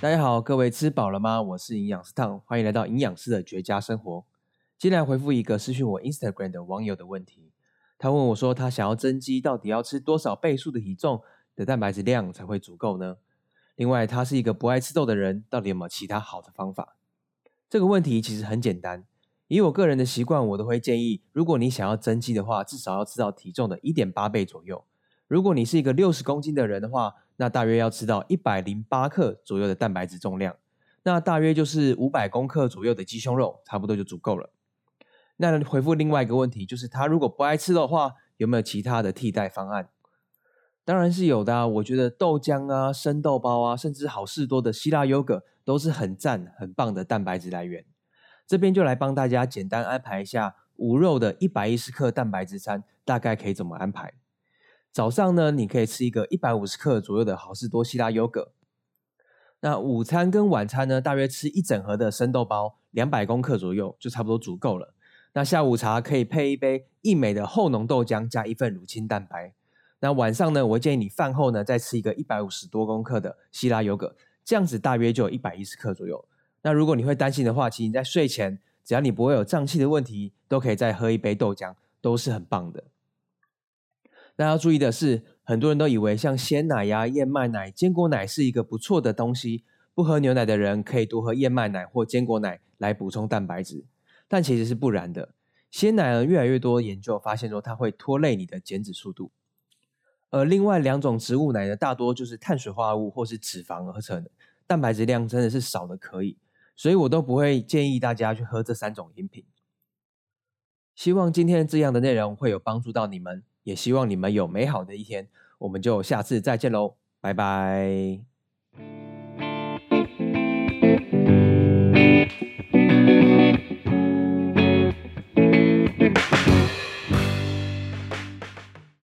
大家好，各位吃饱了吗？我是营养师汤，欢迎来到营养师的绝佳生活。今天来回复一个私讯我 Instagram 的网友的问题，他问我说，他想要增肌，到底要吃多少倍数的体重的蛋白质量才会足够呢？另外，他是一个不爱吃豆的人，到底有没有其他好的方法？这个问题其实很简单，以我个人的习惯，我都会建议，如果你想要增肌的话，至少要吃到体重的一点八倍左右。如果你是一个六十公斤的人的话，那大约要吃到一百零八克左右的蛋白质重量，那大约就是五百公克左右的鸡胸肉，差不多就足够了。那回复另外一个问题，就是他如果不爱吃的话，有没有其他的替代方案？当然是有的啊，我觉得豆浆啊、生豆包啊，甚至好事多的希腊优格都是很赞、很棒的蛋白质来源。这边就来帮大家简单安排一下无肉的一百一十克蛋白质餐，大概可以怎么安排？早上呢，你可以吃一个一百五十克左右的好事多希腊优格。那午餐跟晚餐呢，大约吃一整盒的生豆包，两百公克左右就差不多足够了。那下午茶可以配一杯益美的厚浓豆浆，加一份乳清蛋白。那晚上呢，我建议你饭后呢再吃一个一百五十多公克的希腊优格，这样子大约就有一百一十克左右。那如果你会担心的话，其实你在睡前，只要你不会有胀气的问题，都可以再喝一杯豆浆，都是很棒的。那要注意的是，很多人都以为像鲜奶呀、燕麦奶、坚果奶是一个不错的东西，不喝牛奶的人可以多喝燕麦奶或坚果奶来补充蛋白质，但其实是不然的。鲜奶呢，越来越多研究发现说它会拖累你的减脂速度，而另外两种植物奶呢，大多就是碳水化合物或是脂肪合成的，蛋白质量真的是少的可以，所以我都不会建议大家去喝这三种饮品。希望今天这样的内容会有帮助到你们。也希望你们有美好的一天，我们就下次再见喽，拜拜。